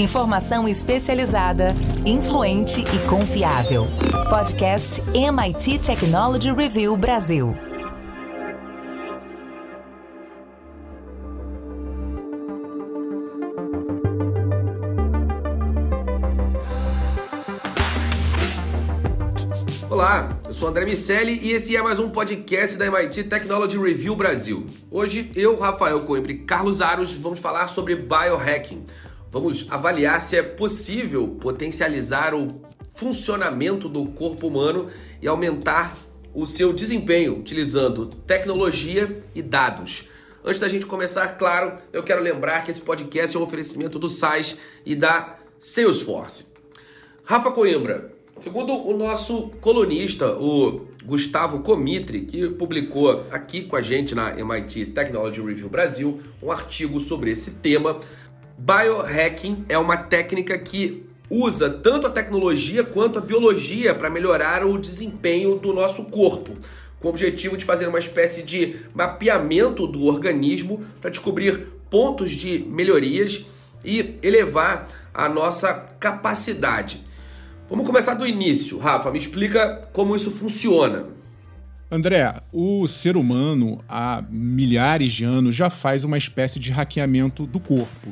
Informação especializada, influente e confiável. Podcast MIT Technology Review Brasil. Olá, eu sou André Miceli e esse é mais um podcast da MIT Technology Review Brasil. Hoje eu, Rafael Coimbra e Carlos Aros vamos falar sobre biohacking. Vamos avaliar se é possível potencializar o funcionamento do corpo humano e aumentar o seu desempenho utilizando tecnologia e dados. Antes da gente começar, claro, eu quero lembrar que esse podcast é um oferecimento do SAIS e da Salesforce. Rafa Coimbra, Segundo o nosso colunista, o Gustavo Comitri, que publicou aqui com a gente na MIT Technology Review Brasil um artigo sobre esse tema, biohacking é uma técnica que usa tanto a tecnologia quanto a biologia para melhorar o desempenho do nosso corpo, com o objetivo de fazer uma espécie de mapeamento do organismo para descobrir pontos de melhorias e elevar a nossa capacidade. Vamos começar do início. Rafa, me explica como isso funciona. André, o ser humano há milhares de anos já faz uma espécie de hackeamento do corpo.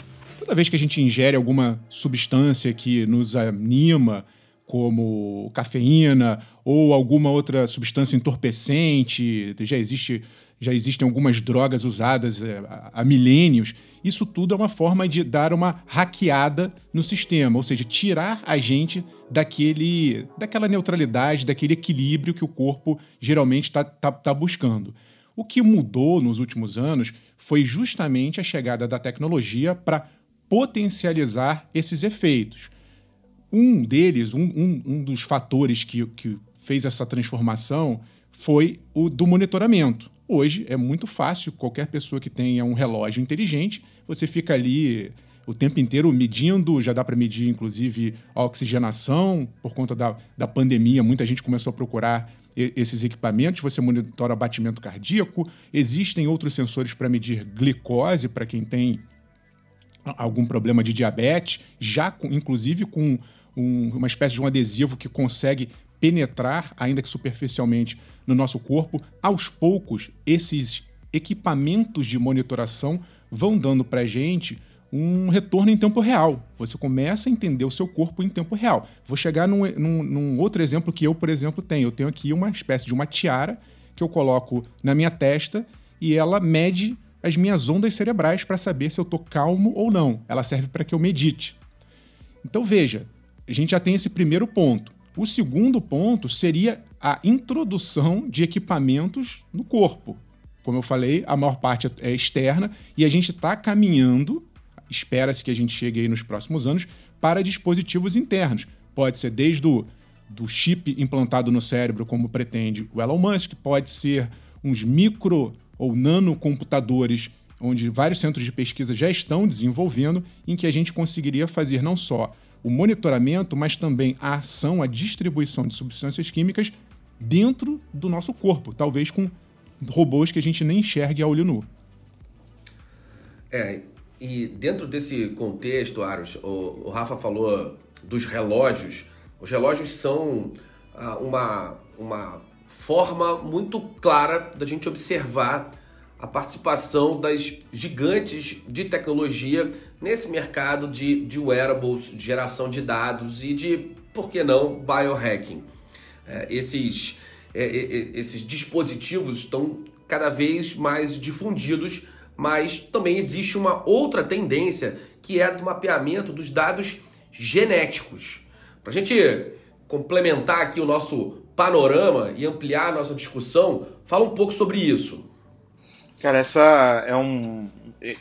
Toda vez que a gente ingere alguma substância que nos anima, como cafeína ou alguma outra substância entorpecente, já existe já existem algumas drogas usadas é, há milênios. Isso tudo é uma forma de dar uma hackeada no sistema, ou seja, tirar a gente daquele, daquela neutralidade, daquele equilíbrio que o corpo geralmente está tá, tá buscando. O que mudou nos últimos anos foi justamente a chegada da tecnologia para potencializar esses efeitos. Um deles, um, um, um dos fatores que, que fez essa transformação foi o do monitoramento. Hoje é muito fácil, qualquer pessoa que tenha um relógio inteligente, você fica ali o tempo inteiro medindo, já dá para medir inclusive a oxigenação, por conta da, da pandemia, muita gente começou a procurar esses equipamentos, você monitora batimento cardíaco, existem outros sensores para medir glicose para quem tem algum problema de diabetes, já com, inclusive com um, uma espécie de um adesivo que consegue penetrar, ainda que superficialmente, no nosso corpo. Aos poucos, esses equipamentos de monitoração vão dando para gente um retorno em tempo real. Você começa a entender o seu corpo em tempo real. Vou chegar num, num, num, outro exemplo que eu, por exemplo, tenho. Eu tenho aqui uma espécie de uma tiara que eu coloco na minha testa e ela mede as minhas ondas cerebrais para saber se eu estou calmo ou não. Ela serve para que eu medite. Então veja, a gente já tem esse primeiro ponto. O segundo ponto seria a introdução de equipamentos no corpo. Como eu falei, a maior parte é externa e a gente está caminhando, espera-se que a gente chegue aí nos próximos anos, para dispositivos internos. Pode ser desde o do chip implantado no cérebro, como pretende o Elon Musk, pode ser uns micro ou nanocomputadores, onde vários centros de pesquisa já estão desenvolvendo, em que a gente conseguiria fazer não só o monitoramento, mas também a ação, a distribuição de substâncias químicas dentro do nosso corpo, talvez com robôs que a gente nem enxergue a olho nu. É, e dentro desse contexto, Aros, o, o Rafa falou dos relógios. Os relógios são ah, uma, uma forma muito clara da gente observar a participação das gigantes de tecnologia nesse mercado de, de wearables, de geração de dados e de, por que não, biohacking. É, esses, é, é, é, esses dispositivos estão cada vez mais difundidos, mas também existe uma outra tendência que é do mapeamento dos dados genéticos. Para a gente complementar aqui o nosso panorama e ampliar a nossa discussão, fala um pouco sobre isso. Cara, essa é um.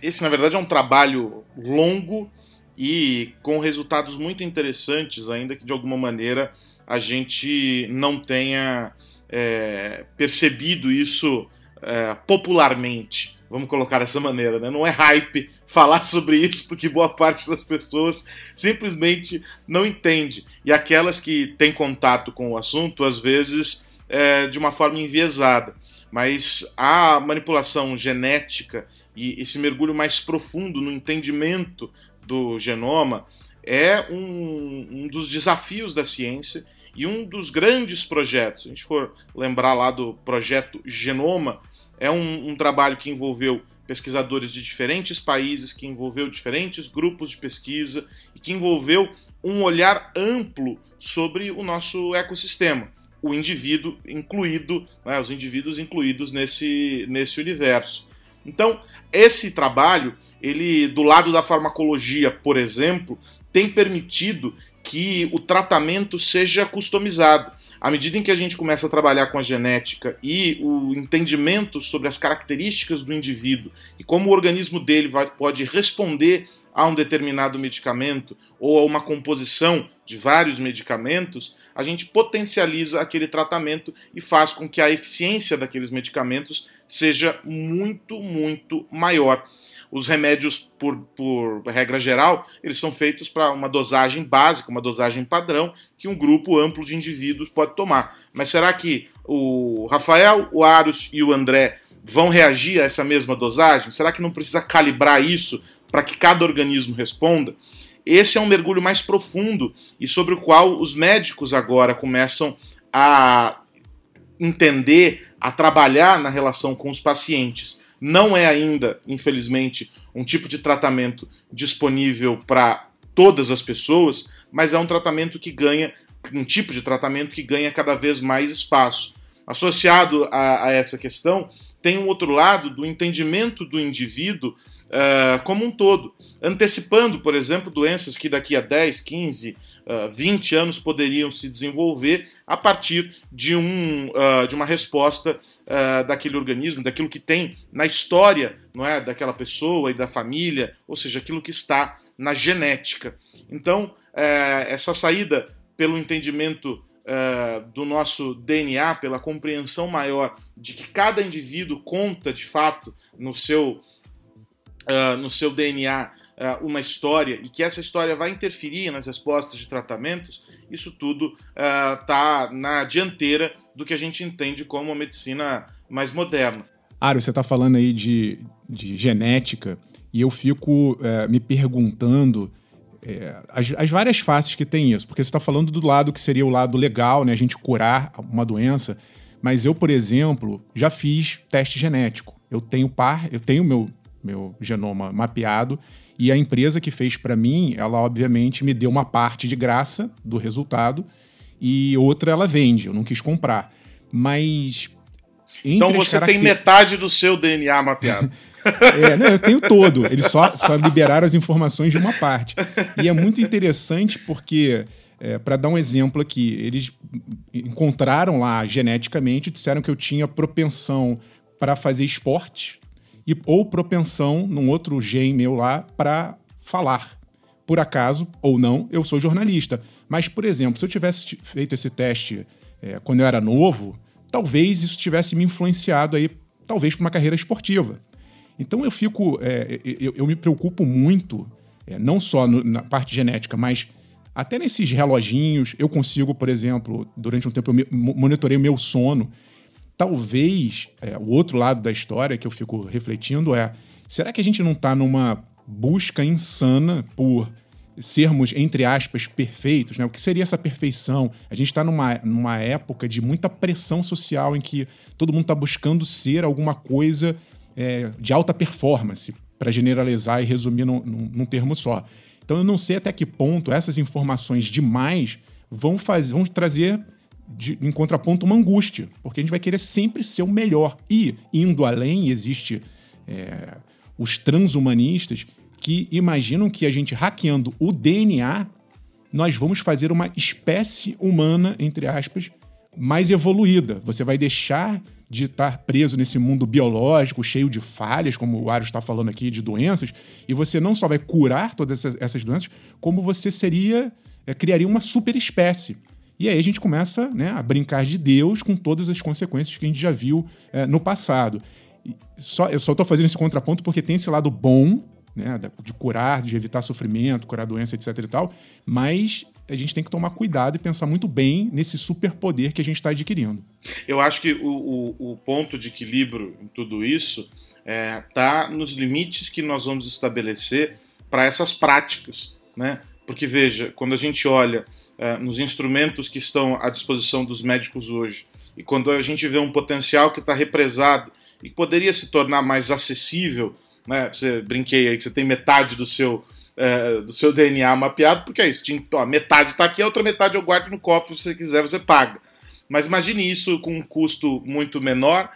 Esse, na verdade, é um trabalho longo e com resultados muito interessantes, ainda que de alguma maneira a gente não tenha é, percebido isso é, popularmente. Vamos colocar dessa maneira, né? Não é hype falar sobre isso, porque boa parte das pessoas simplesmente não entende. E aquelas que têm contato com o assunto, às vezes, é, de uma forma enviesada mas a manipulação genética e esse mergulho mais profundo no entendimento do genoma é um, um dos desafios da ciência e um dos grandes projetos. Se a gente for lembrar lá do projeto Genoma, é um, um trabalho que envolveu pesquisadores de diferentes países, que envolveu diferentes grupos de pesquisa e que envolveu um olhar amplo sobre o nosso ecossistema, o indivíduo incluído, né, os indivíduos incluídos nesse, nesse universo. Então, esse trabalho, ele do lado da farmacologia, por exemplo, tem permitido que o tratamento seja customizado. À medida em que a gente começa a trabalhar com a genética e o entendimento sobre as características do indivíduo e como o organismo dele vai, pode responder a um determinado medicamento ou a uma composição de vários medicamentos, a gente potencializa aquele tratamento e faz com que a eficiência daqueles medicamentos seja muito, muito maior. Os remédios, por, por regra geral, eles são feitos para uma dosagem básica, uma dosagem padrão, que um grupo amplo de indivíduos pode tomar. Mas será que o Rafael, o Aros e o André vão reagir a essa mesma dosagem? Será que não precisa calibrar isso para que cada organismo responda? Esse é um mergulho mais profundo e sobre o qual os médicos agora começam a entender, a trabalhar na relação com os pacientes. Não é ainda, infelizmente, um tipo de tratamento disponível para todas as pessoas, mas é um tratamento que ganha, um tipo de tratamento que ganha cada vez mais espaço. Associado a, a essa questão, tem um outro lado do entendimento do indivíduo uh, como um todo, antecipando, por exemplo, doenças que daqui a 10, 15, uh, 20 anos poderiam se desenvolver a partir de, um, uh, de uma resposta uh, daquele organismo, daquilo que tem na história não é, daquela pessoa e da família, ou seja, aquilo que está na genética. Então, uh, essa saída pelo entendimento uh, do nosso DNA, pela compreensão maior de que cada indivíduo conta de fato no seu, no seu DNA uma história e que essa história vai interferir nas respostas de tratamentos, isso tudo está na dianteira do que a gente entende como a medicina mais moderna. Aro, você está falando aí de, de genética e eu fico é, me perguntando é, as, as, várias faces que tem isso, porque você está falando do lado que seria o lado legal, né, a gente curar uma doença, mas eu, por exemplo, já fiz teste genético. Eu tenho par, eu tenho meu meu genoma mapeado e a empresa que fez para mim, ela obviamente me deu uma parte de graça do resultado e outra ela vende, eu não quis comprar. Mas. Então você tem metade do seu DNA mapeado. é, não, eu tenho todo. Eles só, só liberaram as informações de uma parte. E é muito interessante porque, é, para dar um exemplo aqui, eles encontraram lá geneticamente, disseram que eu tinha propensão para fazer esporte e, ou propensão num outro gene meu lá para falar por acaso ou não, eu sou jornalista. Mas, por exemplo, se eu tivesse feito esse teste é, quando eu era novo, talvez isso tivesse me influenciado aí, talvez para uma carreira esportiva. Então eu fico, é, eu, eu, me preocupo muito, é, não só no, na parte genética, mas até nesses reloginhos. Eu consigo, por exemplo, durante um tempo eu monitorei o meu sono. Talvez é, o outro lado da história que eu fico refletindo é: será que a gente não está numa busca insana por sermos, entre aspas, perfeitos, né? O que seria essa perfeição? A gente está numa, numa época de muita pressão social em que todo mundo está buscando ser alguma coisa é, de alta performance, para generalizar e resumir num, num, num, termo só. Então eu não sei até que ponto essas informações demais vão, fazer, vão trazer de, em contraponto uma angústia, porque a gente vai querer sempre ser o melhor. E, indo além, existe é, os transhumanistas que imaginam que a gente hackeando o DNA, nós vamos fazer uma espécie humana, entre aspas, mais evoluída. Você vai deixar de estar preso nesse mundo biológico, cheio de falhas, como o Ario está falando aqui, de doenças, e você não só vai curar todas essas, doenças, como você seria, é, criaria uma super espécie. E aí a gente começa né, a brincar de Deus com todas as consequências que a gente já viu é, no passado só, eu só estou fazendo esse contraponto porque tem esse lado bom, né, de curar, de evitar sofrimento, curar doença, etc e tal, mas a gente tem que tomar cuidado e pensar muito bem nesse superpoder que a gente está adquirindo. Eu acho que o, o, o, ponto de equilíbrio em tudo isso está é, nos limites que nós vamos estabelecer para essas práticas, né? Porque veja, quando a gente olha uh, nos instrumentos que estão à disposição dos médicos hoje, e quando a gente vê um potencial que está represado e poderia se tornar mais acessível, né? Você brinquei aí que você tem metade do seu uh, do seu DNA mapeado, porque é isso, ó, metade está aqui, a outra metade eu guardo no cofre, se você quiser você paga. Mas imagine isso com um custo muito menor,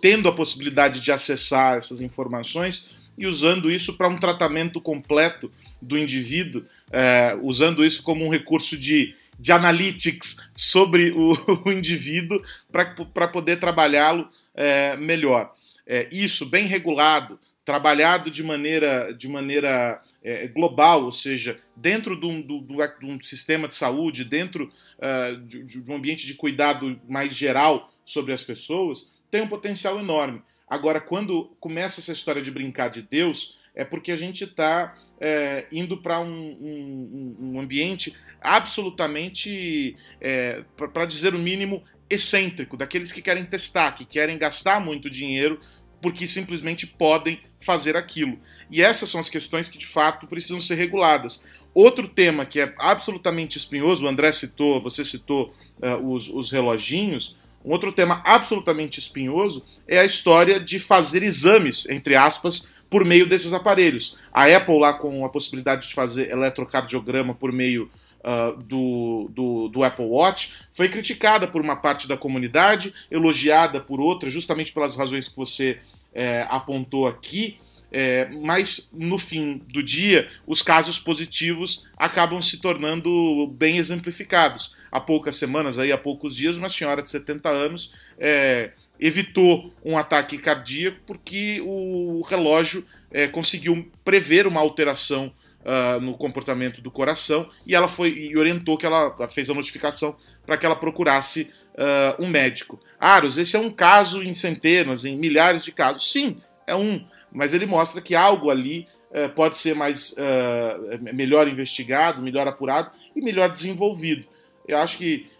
tendo a possibilidade de acessar essas informações e usando isso para um tratamento completo do indivíduo, é, usando isso como um recurso de, de analytics sobre o, o indivíduo para poder trabalhá-lo é, melhor. É, isso bem regulado, trabalhado de maneira, de maneira é, global, ou seja, dentro de um, de um, sistema de saúde, dentro uh, de, de um ambiente de cuidado mais geral sobre as pessoas, tem um potencial enorme. Agora, quando começa essa história de brincar de Deus, é porque a gente está é, indo para um, um, um, ambiente absolutamente, é, para dizer o mínimo, excêntrico, daqueles que querem testar, que querem gastar muito dinheiro porque simplesmente podem fazer aquilo. E essas são as questões que de fato precisam ser reguladas. Outro tema que é absolutamente espinhoso, o André citou, você citou uh, os, os reloginhos. Um outro tema absolutamente espinhoso é a história de fazer exames, entre aspas, por meio desses aparelhos. A Apple, lá com a possibilidade de fazer eletrocardiograma por meio uh, do, do, do, Apple Watch, foi criticada por uma parte da comunidade, elogiada por outra, justamente pelas razões que você é, apontou aqui. É, mas no fim do dia, os casos positivos acabam se tornando bem exemplificados. Há poucas semanas, aí, há poucos dias, uma senhora de 70 anos é, evitou um ataque cardíaco porque o relógio é, conseguiu prever uma alteração uh, no comportamento do coração e ela foi e orientou que ela fez a notificação para que ela procurasse uh, um médico. Aros, esse é um caso em centenas, em milhares de casos. Sim, é um, mas ele mostra que algo ali uh, pode ser mais uh, melhor investigado, melhor apurado e melhor desenvolvido. Eu acho que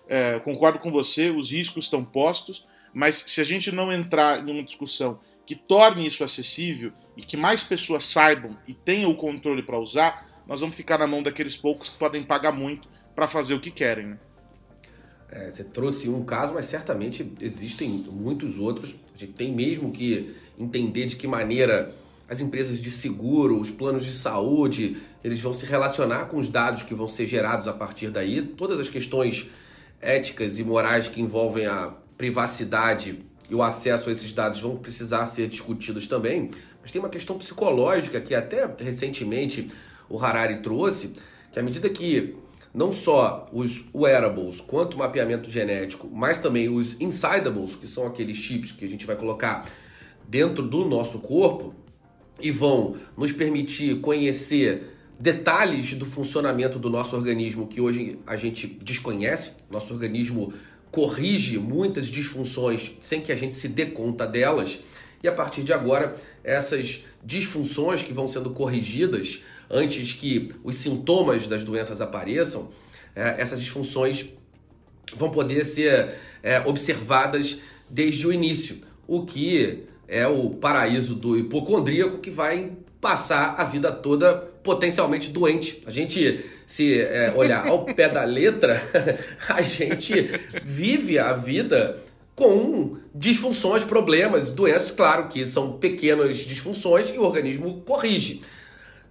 concordo com você, os riscos estão postos, mas se a gente não entrar em uma discussão que torne isso acessível e que mais pessoas saibam e tenham o controle para usar, nós vamos ficar na mão daqueles poucos que podem pagar muito para fazer o que querem. Né? É, você trouxe um caso, mas certamente existem muitos outros. A gente tem mesmo que entender de que maneira as empresas de seguro, os planos de saúde, eles vão se relacionar com os dados que vão ser gerados a partir daí. Todas as questões éticas e morais que envolvem a privacidade e o acesso a esses dados vão precisar ser discutidos também. Mas tem uma questão psicológica que até recentemente o Harari trouxe, que à medida que não só os wearables quanto o mapeamento genético, mas também os insidables, que são aqueles chips que a gente vai colocar dentro do nosso corpo e vão nos permitir conhecer detalhes do funcionamento do nosso organismo que hoje a gente desconhece. Nosso organismo corrige muitas disfunções sem que a gente se dê conta delas. E a partir de agora, essas disfunções que vão sendo corrigidas antes que os sintomas das doenças apareçam, é, essas disfunções vão poder ser é, observadas desde o início, o que é o paraíso do hipocondríaco que vai passar a vida toda potencialmente doente. A gente, se é, olhar ao pé da letra, a gente vive a vida com disfunções, problemas, doenças, claro que são pequenas disfunções e o organismo corrige.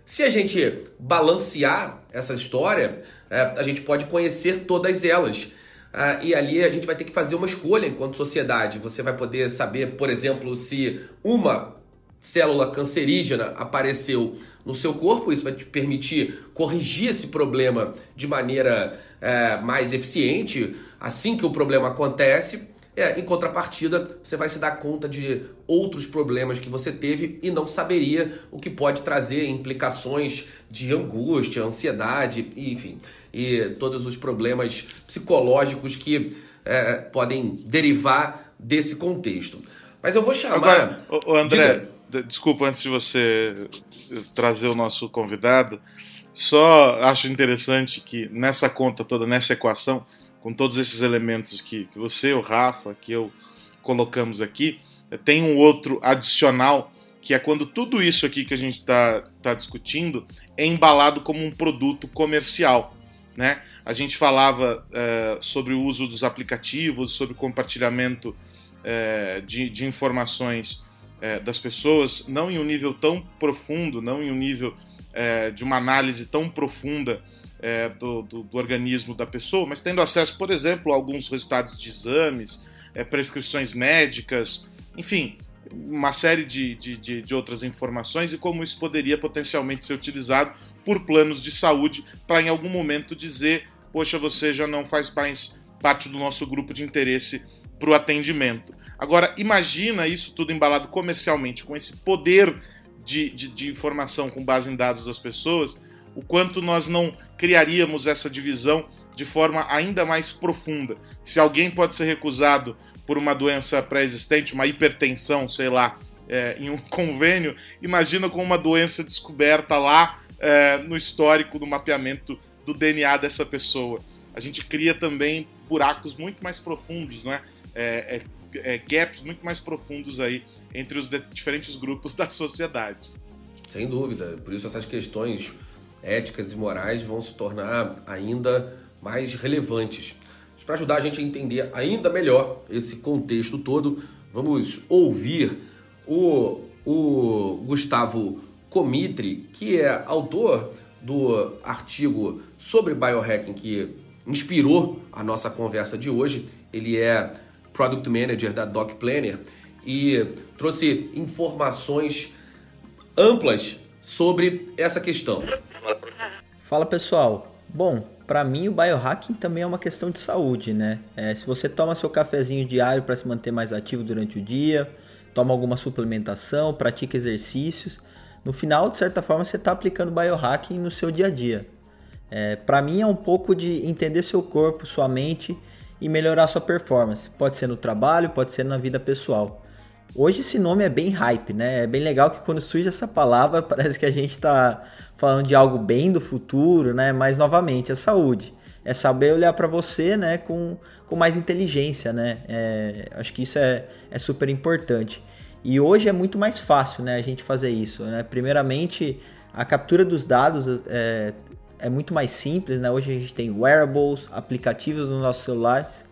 Se a gente balancear essa história, é, a gente pode conhecer todas elas. Ah, e ali a gente vai ter que fazer uma escolha enquanto sociedade. Você vai poder saber, por exemplo, se uma célula cancerígena apareceu no seu corpo, isso vai te permitir corrigir esse problema de maneira é, mais eficiente assim que o problema acontece. É, em contrapartida, você vai se dar conta de outros problemas que você teve e não saberia o que pode trazer implicações de angústia, ansiedade, enfim, e todos os problemas psicológicos que é, podem derivar desse contexto. Mas eu vou chamar. Agora, o, André. Desculpa antes de você trazer o nosso convidado. Só acho interessante que nessa conta toda, nessa equação, com todos esses elementos que, que você, o Rafa, que eu colocamos aqui, tem um outro adicional que é quando tudo isso aqui que a gente está tá discutindo é embalado como um produto comercial. Né? A gente falava é, sobre o uso dos aplicativos, sobre compartilhamento é, de, de, informações é, das pessoas, não em um nível tão profundo, não em um nível é, de uma análise tão profunda é, do, do, do, organismo da pessoa, mas tendo acesso, por exemplo, a alguns resultados de exames, é, prescrições médicas, enfim, uma série de, de, de, de outras informações e como isso poderia potencialmente ser utilizado por planos de saúde para em algum momento dizer, poxa, você já não faz mais parte do nosso grupo de interesse para o atendimento. Agora, imagina isso tudo embalado comercialmente, com esse poder de, de, de, informação com base em dados das pessoas, o quanto nós não criaríamos essa divisão de forma ainda mais profunda. Se alguém pode ser recusado por uma doença pré-existente, uma hipertensão, sei lá, é, em um convênio, imagina com uma doença descoberta lá é, no histórico do mapeamento do DNA dessa pessoa. A gente cria também buracos muito mais profundos, não é? É, é, é gaps muito mais profundos aí entre os diferentes grupos da sociedade. Sem dúvida. Por isso essas questões éticas e morais vão se tornar ainda mais relevantes. Para ajudar a gente a entender ainda melhor esse contexto todo, vamos ouvir o, o Gustavo Comitri, que é autor do artigo sobre biohacking que inspirou a nossa conversa de hoje. Ele é Product Manager da Doc Planner e trouxe informações amplas sobre essa questão. Fala pessoal. Bom, para mim o biohacking também é uma questão de saúde, né? É, se você toma seu cafezinho diário para se manter mais ativo durante o dia, toma alguma suplementação, pratica exercícios, no final, de certa forma, você está aplicando biohacking no seu dia a dia. É, para mim é um pouco de entender seu corpo, sua mente e melhorar sua performance. Pode ser no trabalho, pode ser na vida pessoal. Hoje esse nome é bem hype, né? É bem legal que quando surge essa palavra parece que a gente está falando de algo bem do futuro, né? Mas novamente, a saúde é saber olhar para você, né? Com, com mais inteligência, né? É, acho que isso é, é super importante. E hoje é muito mais fácil, né? A gente fazer isso, né? Primeiramente, a captura dos dados é, é muito mais simples, né? Hoje a gente tem wearables, aplicativos nos nossos celulares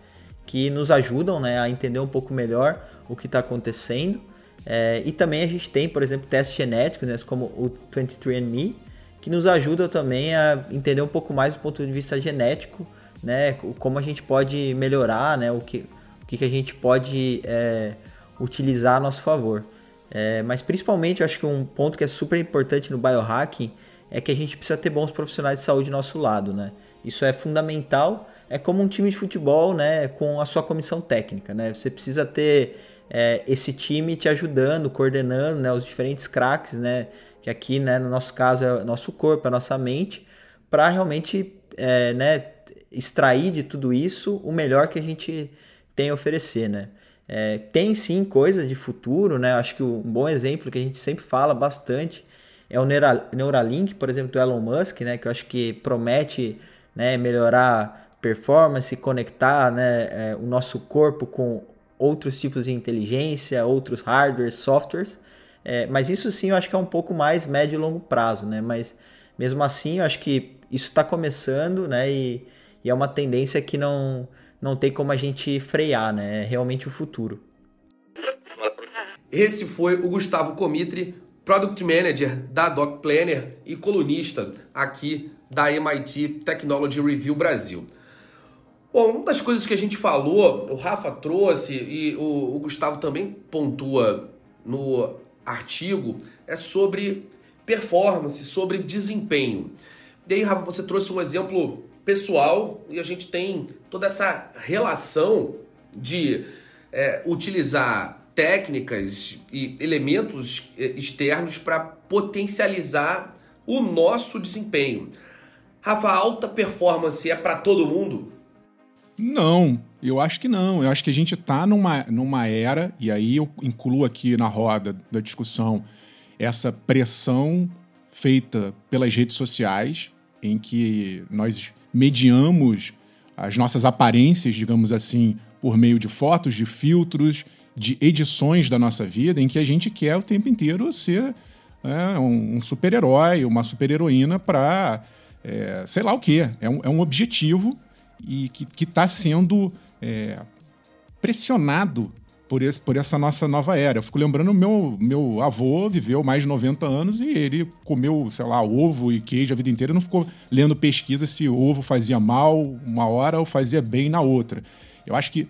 que nos ajudam, né? A entender um pouco melhor o que está acontecendo. É, e também a gente tem, por exemplo, testes genéticos, né, como o 23andMe, que nos ajuda também a entender um pouco mais do ponto de vista genético, né, como a gente pode melhorar, né, o que, o que a gente pode é, utilizar a nosso favor. É, mas principalmente, eu acho que um ponto que é super importante no biohacking é que a gente precisa ter bons profissionais de saúde do nosso lado, né? Isso é fundamental. É como um time de futebol, né? Com a sua comissão técnica, né? Você precisa ter é, esse time te ajudando, coordenando né, os diferentes craques, né, que aqui né, no nosso caso é o nosso corpo, a nossa mente, para realmente é, né, extrair de tudo isso o melhor que a gente tem a oferecer. Né? É, tem sim coisas de futuro, né? acho que um bom exemplo que a gente sempre fala bastante é o Neuralink, por exemplo, do Elon Musk, né, que eu acho que promete né, melhorar performance, conectar né, é, o nosso corpo com outros tipos de inteligência, outros hardwares, softwares. É, mas isso sim eu acho que é um pouco mais médio e longo prazo, né? Mas mesmo assim eu acho que isso está começando, né? E, e, é uma tendência que não, não tem como a gente frear, né? É realmente o futuro. Esse foi o Gustavo Comitri, Product Manager da Doc Planner e colunista aqui da MIT Technology Review Brasil. Bom, uma das coisas que a gente falou, o Rafa trouxe e o, o Gustavo também pontua no artigo, é sobre performance, sobre desempenho. E aí, Rafa, você trouxe um exemplo pessoal e a gente tem toda essa relação de é, utilizar técnicas e elementos é, externos para potencializar o nosso desempenho. Rafa, alta performance é para todo mundo? Não, eu acho que não. Eu acho que a gente está numa, numa era, e aí eu incluo aqui na roda da discussão essa pressão feita pelas redes sociais, em que nós mediamos as nossas aparências, digamos assim, por meio de fotos, de filtros de edições da nossa vida em que a gente quer o tempo inteiro ser é, um, super-herói, uma super-heroína para é, sei lá o que. É um, é um objetivo e que está sendo é, pressionado por, esse, por essa nossa nova era. Eu fico lembrando, meu, meu avô viveu mais de 90 anos e ele comeu, sei lá, ovo e queijo a vida inteira, não ficou lendo pesquisa se ovo fazia mal uma hora ou fazia bem na outra. Eu acho que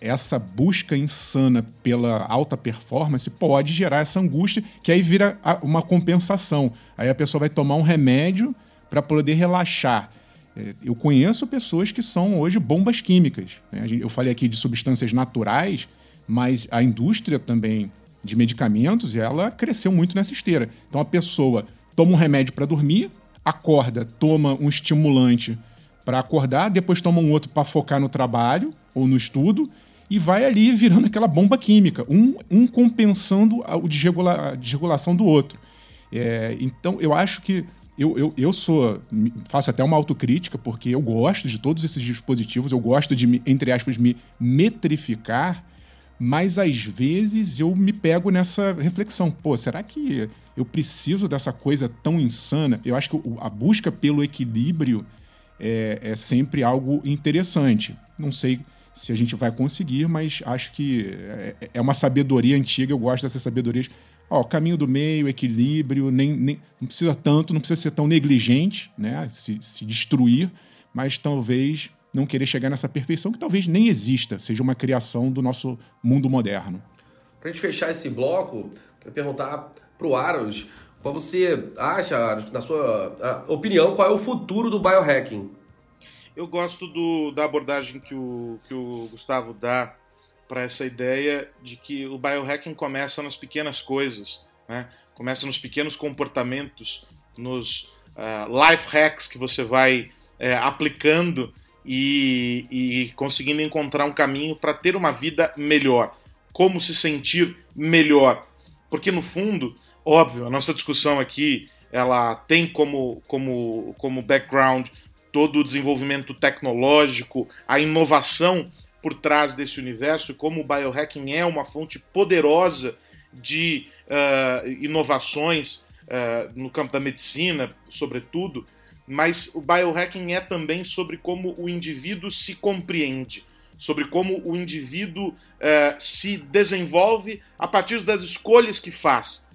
essa busca insana pela alta performance pode gerar essa angústia, que aí vira uma compensação. Aí a pessoa vai tomar um remédio para poder relaxar. É, eu conheço pessoas que são hoje bombas químicas. Né? Eu falei aqui de substâncias naturais mas a indústria também de medicamentos, ela cresceu muito nessa esteira. Então a pessoa toma um remédio para dormir, acorda, toma um estimulante para acordar, depois toma um outro para focar no trabalho ou no estudo e vai ali virando aquela bomba química, um, um compensando a, desregula, desregulação do outro. É, então eu acho que eu, eu, eu sou. faço até uma autocrítica, porque eu gosto de todos esses dispositivos, eu gosto de, entre aspas, me metrificar mas às vezes eu me pego nessa reflexão: pô, será que eu preciso dessa coisa tão insana? Eu acho que a busca pelo equilíbrio é, é sempre algo interessante. Não sei se a gente vai conseguir, mas acho que é, é uma sabedoria antiga, eu gosto dessas sabedorias. Ó, caminho do meio, equilíbrio, nem, nem, não precisa tanto, não precisa ser tão negligente, né? Se, se destruir, mas talvez não querer chegar nessa perfeição que talvez nem exista, seja uma criação do nosso mundo moderno. Para a gente fechar esse bloco, quero perguntar para o Aros, qual você acha, Aros, na sua opinião, qual é o futuro do biohacking? Eu gosto do, da abordagem que o, que o Gustavo dá para essa ideia de que o biohacking começa nas pequenas coisas, né? começa nos pequenos comportamentos, nos uh, life hacks que você vai uh, aplicando e, e conseguindo encontrar um caminho para ter uma vida melhor. Como se sentir melhor. Porque no fundo, óbvio, a nossa discussão aqui ela tem como, como, como background todo o desenvolvimento tecnológico, a inovação por trás desse universo, como o biohacking é uma fonte poderosa de uh, inovações uh, no campo da medicina, sobretudo, mas o biohacking é também sobre como o indivíduo se compreende, sobre como o indivíduo eh, se desenvolve a partir das escolhas que faz.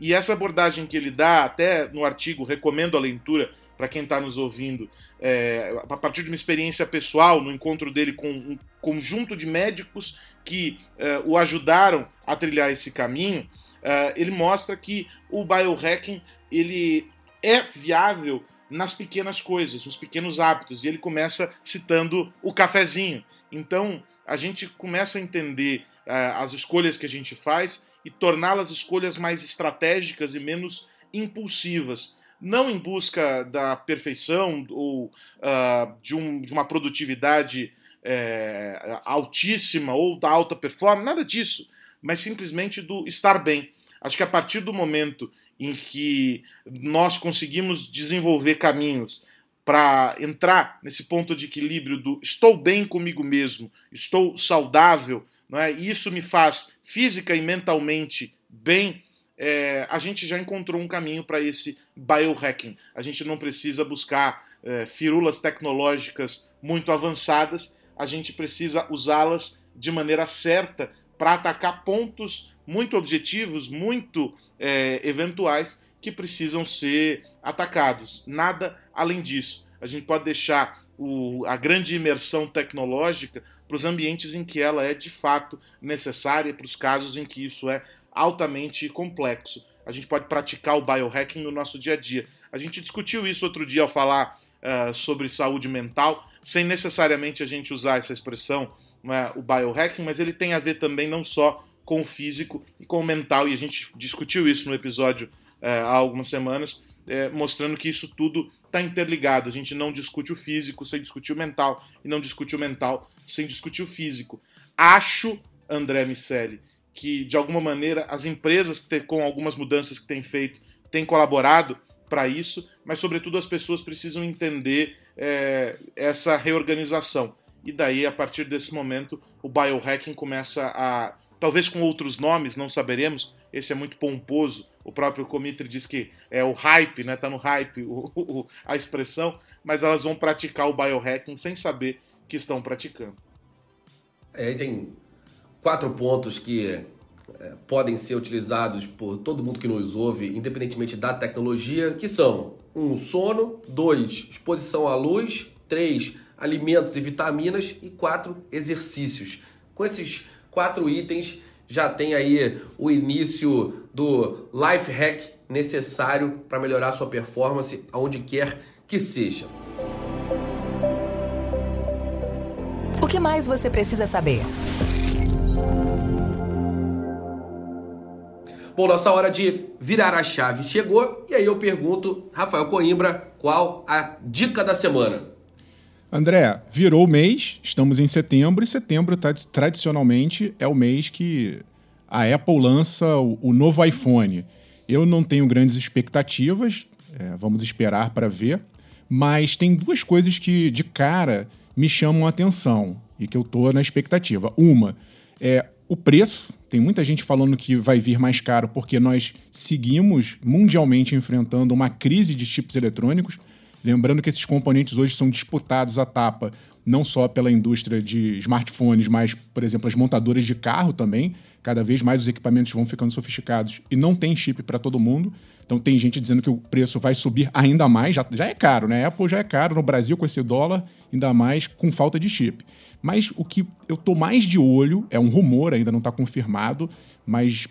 E essa abordagem que ele dá, até no artigo, recomendo a leitura para quem está nos ouvindo, é, a partir de uma experiência pessoal, no encontro dele com um conjunto de médicos que é, o ajudaram a trilhar esse caminho, é, ele mostra que o biohacking ele é viável nas pequenas coisas, nos pequenos hábitos. E ele começa citando o cafezinho. Então a gente começa a entender uh, as escolhas que a gente faz e torná-las escolhas mais estratégicas e menos impulsivas. Não em busca da perfeição ou uh, de, um, de, uma produtividade é, altíssima ou da alta performance, nada disso, mas simplesmente do estar bem. Acho que a partir do momento em que nós conseguimos desenvolver caminhos para entrar nesse ponto de equilíbrio do estou bem comigo mesmo, estou saudável, não é? isso me faz física e mentalmente bem, é, a gente já encontrou um caminho para esse biohacking. A gente não precisa buscar é, firulas tecnológicas muito avançadas, a gente precisa usá-las de maneira certa para atacar pontos muito objetivos, muito é, eventuais que precisam ser atacados. Nada além disso. A gente pode deixar o, a grande imersão tecnológica para os ambientes em que ela é de fato necessária, para os casos em que isso é altamente complexo. A gente pode praticar o biohacking no nosso dia a dia. A gente discutiu isso outro dia ao falar uh, sobre saúde mental, sem necessariamente a gente usar essa expressão, é, o biohacking, mas ele tem a ver também não só com o físico e com o mental, e a gente discutiu isso no episódio é, há algumas semanas, é, mostrando que isso tudo está interligado. A gente não discute o físico sem discutir o mental, e não discute o mental sem discutir o físico. Acho, André Miceli, que de alguma maneira as empresas, com algumas mudanças que têm feito, têm colaborado para isso, mas sobretudo as pessoas precisam entender é, essa reorganização. E daí, a partir desse momento, o biohacking começa a talvez com outros nomes, não saberemos. Esse é muito pomposo. O próprio Comitri diz que é o hype, né? Tá no hype o, o, a expressão, mas elas vão praticar o biohacking sem saber que estão praticando. É, tem quatro pontos que é, podem ser utilizados por todo mundo que nos ouve, independentemente da tecnologia, que são um sono, dois exposição à luz, três alimentos e vitaminas e quatro exercícios. Com esses quatro itens já tem aí o início do life hack necessário para melhorar sua performance aonde quer que seja. O que mais você precisa saber? Bom, nossa hora de virar a chave chegou e aí eu pergunto, Rafael Coimbra, qual a dica da semana? André, virou o mês, estamos em setembro e setembro tradicionalmente é o mês que a Apple lança o, novo iPhone. Eu não tenho grandes expectativas, é, vamos esperar para ver, mas tem duas coisas que de cara me chamam a atenção e que eu tô na expectativa. Uma é o preço, tem muita gente falando que vai vir mais caro porque nós seguimos mundialmente enfrentando uma crise de chips eletrônicos. Lembrando que esses componentes hoje são disputados à tapa não só pela indústria de smartphones, mas, por exemplo, as montadoras de carro também. Cada vez mais os equipamentos vão ficando sofisticados e não tem chip para todo mundo. Então tem gente dizendo que o preço vai subir ainda mais, já, já é caro, né? Apple já é caro no Brasil com esse dólar, ainda mais com falta de chip. Mas o que eu tô mais de olho, é um rumor, ainda não está confirmado, mas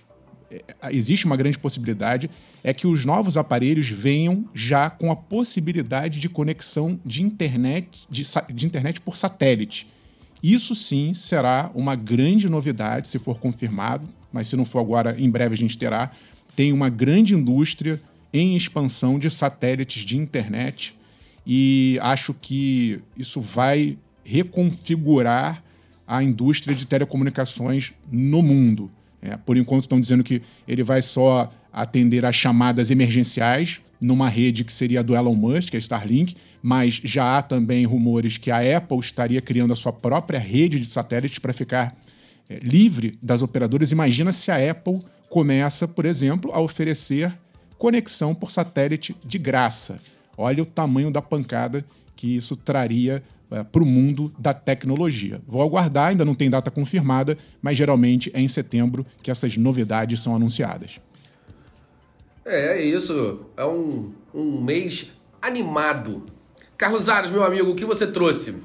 é, existe uma grande possibilidade, é que os novos aparelhos venham já com a possibilidade de conexão de internet, de, de internet por satélite. Isso sim será uma grande novidade, se for confirmado, mas se não for agora, em breve a gente terá. Tem uma grande indústria em expansão de satélites de internet e acho que isso vai reconfigurar a indústria de telecomunicações no mundo. É, por enquanto estão dizendo que ele vai só atender às chamadas emergenciais numa rede que seria a do Elon Musk, a Starlink, mas já há também rumores que a Apple estaria criando a sua própria rede de satélites para ficar é, livre das operadoras. Imagina se a Apple começa, por exemplo, a oferecer conexão por satélite de graça. Olha o tamanho da pancada que isso traria é, para o mundo da tecnologia. Vou aguardar, ainda não tem data confirmada, mas geralmente é em setembro que essas novidades são anunciadas. É, é isso. É um, um mês animado. Carlos Ares, meu amigo, o que você trouxe?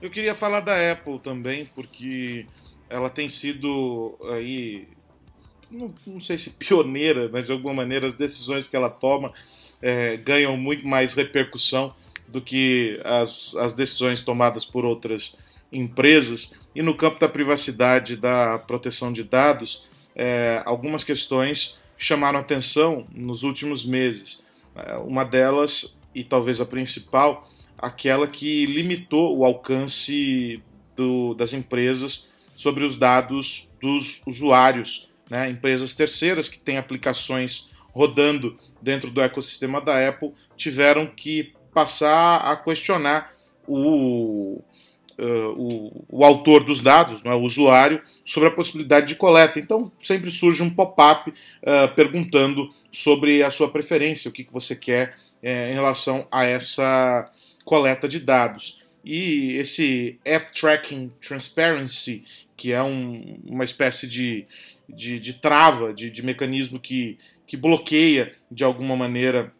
Eu queria falar da Apple também, porque ela tem sido aí. Não, não sei se pioneira, mas de alguma maneira as decisões que ela toma é, ganham muito mais repercussão do que as, as decisões tomadas por outras empresas. E no campo da privacidade, da proteção de dados, é, algumas questões chamaram atenção nos últimos meses. É, uma delas, e talvez a principal, aquela que limitou o alcance do, das empresas sobre os dados dos usuários, né? empresas terceiras que têm aplicações rodando dentro do ecossistema da Apple tiveram que passar a questionar o, uh, o, o, autor dos dados, é, o usuário, sobre a possibilidade de coleta. Então sempre surge um pop-up uh, perguntando sobre a sua preferência, o que, que você quer uh, em relação a essa coleta de dados. E esse App Tracking Transparency, que é um, uma espécie de, de, de trava, de, de mecanismo que, que bloqueia de alguma maneira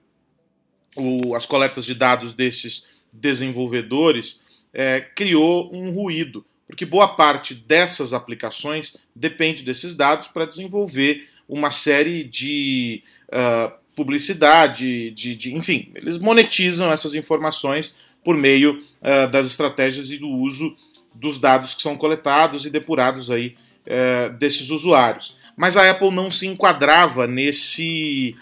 o, as coletas de dados desses desenvolvedores, é, criou um ruído, porque boa parte dessas aplicações depende desses dados para desenvolver uma série de uh, publicidade, de, de, enfim, eles monetizam essas informações por meio uh, das estratégias e do uso dos dados que são coletados e depurados aí uh, desses usuários. Mas a Apple não se enquadrava nesse,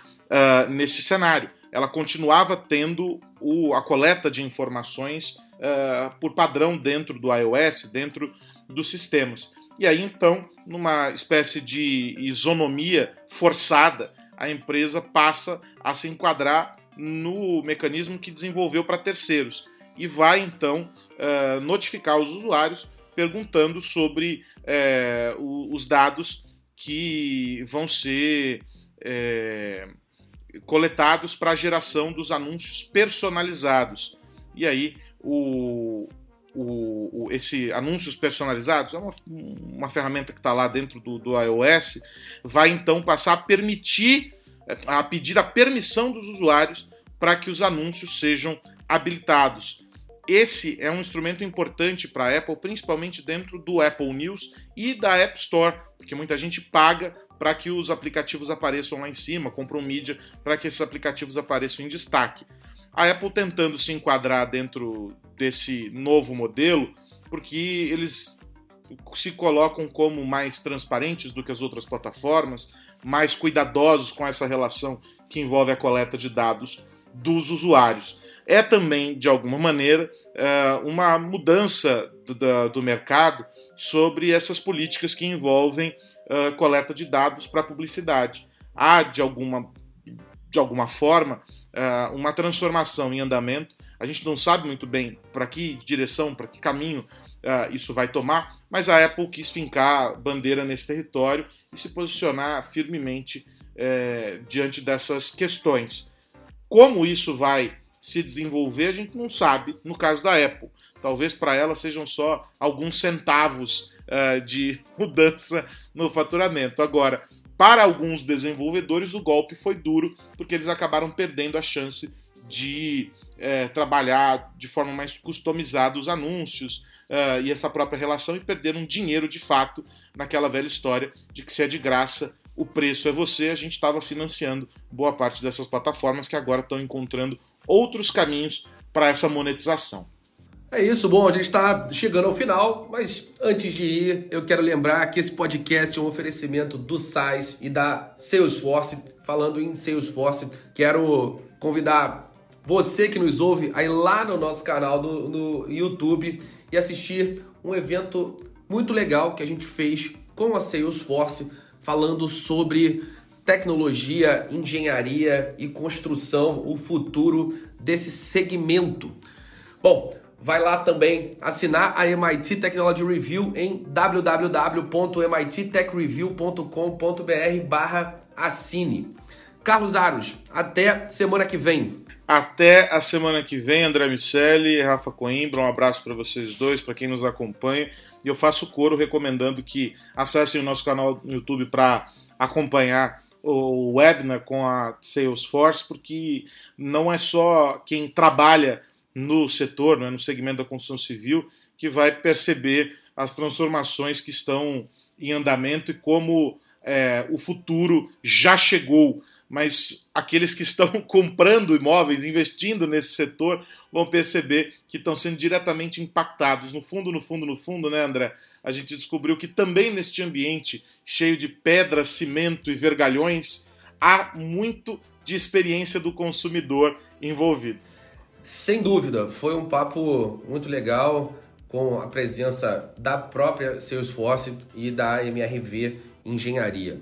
nesse cenário ela continuava tendo o, a coleta de informações uh, por padrão dentro do iOS, dentro dos sistemas. E aí então, numa espécie de isonomia forçada, a empresa passa a se enquadrar no mecanismo que desenvolveu para terceiros e vai então uh, notificar os usuários perguntando sobre é, os dados que vão ser coletados para a geração dos anúncios personalizados. E aí, o, o, o, esse anúncios personalizados é uma, uma ferramenta que está lá dentro do, do iOS, vai então passar a permitir, a pedir a permissão dos usuários para que os anúncios sejam habilitados. Esse é um instrumento importante para a Apple, principalmente dentro do Apple News e da App Store, porque muita gente paga para que os aplicativos apareçam lá em cima, compram mídia para que esses aplicativos apareçam em destaque. A Apple tentando se enquadrar dentro desse novo modelo, porque eles se colocam como mais transparentes do que as outras plataformas, mais cuidadosos com essa relação que envolve a coleta de dados dos usuários. É também, de alguma maneira, é, uma mudança do mercado sobre essas políticas que envolvem uh, coleta de dados para publicidade. Há, de alguma, de alguma forma, uh, uma transformação em andamento. A gente não sabe muito bem para que direção, para que caminho uh, isso vai tomar, mas a Apple quis fincar bandeira nesse território e se posicionar firmemente eh, diante dessas questões. Como isso vai se desenvolver, a gente não sabe no caso da Apple. Talvez para ela sejam só alguns centavos uh, de mudança no faturamento. Agora, para alguns desenvolvedores, o golpe foi duro, porque eles acabaram perdendo a chance de é, trabalhar de forma mais customizada os anúncios uh, e essa própria relação e perderam dinheiro de fato naquela velha história de que se é de graça, o preço é você. A gente estava financiando boa parte dessas plataformas que agora estão encontrando outros caminhos para essa monetização. É isso, bom, a gente está chegando ao final, mas antes de ir, eu quero lembrar que esse podcast é um oferecimento do SAIS e da Salesforce. Falando em Salesforce, quero convidar você que nos ouve a lá no nosso canal do, no YouTube e assistir um evento muito legal que a gente fez com a Salesforce, falando sobre tecnologia, engenharia e construção, o futuro desse segmento. Bom, vai lá também assinar a MIT Technology Review em www.mittechreview.com.br barra assine. Carlos Aros, até semana que vem. Até a semana que vem, André Miceli Rafa Coimbra. Um abraço para vocês dois, para quem nos acompanha. E eu faço coro recomendando que acessem o nosso canal no YouTube para acompanhar o webinar com a Salesforce, porque não é só quem trabalha no setor, né, no segmento da construção civil, que vai perceber as transformações que estão em andamento e como é, o futuro já chegou. Mas aqueles que estão comprando imóveis, investindo nesse setor, vão perceber que estão sendo diretamente impactados. No fundo, no fundo, no fundo, né, André? A gente descobriu que também neste ambiente cheio de pedra, cimento e vergalhões, há muito de experiência do consumidor envolvido. Sem dúvida, foi um papo muito legal com a presença da própria Salesforce e da MRV Engenharia.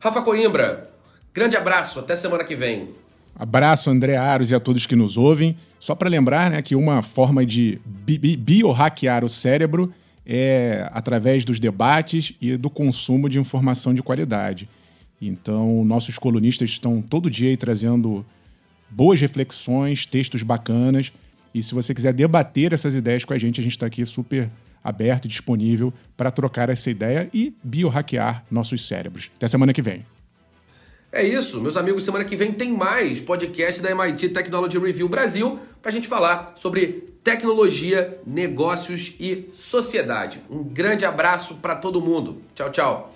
Rafa Coimbra, grande abraço, até semana que vem. Abraço, André Aros e a todos que nos ouvem. Só para lembrar né, que uma forma de bi biohackear o cérebro é através dos debates e do consumo de informação de qualidade. Então, nossos colunistas estão todo dia trazendo boas reflexões, textos bacanas. E se você quiser debater essas ideias com a gente, a gente está aqui super aberto e disponível para trocar essa ideia e biohackear nossos cérebros. Até semana que vem. É isso, meus amigos. Semana que vem tem mais podcast da MIT Technology Review Brasil para a gente falar sobre tecnologia, negócios e sociedade. Um grande abraço para todo mundo. Tchau, tchau.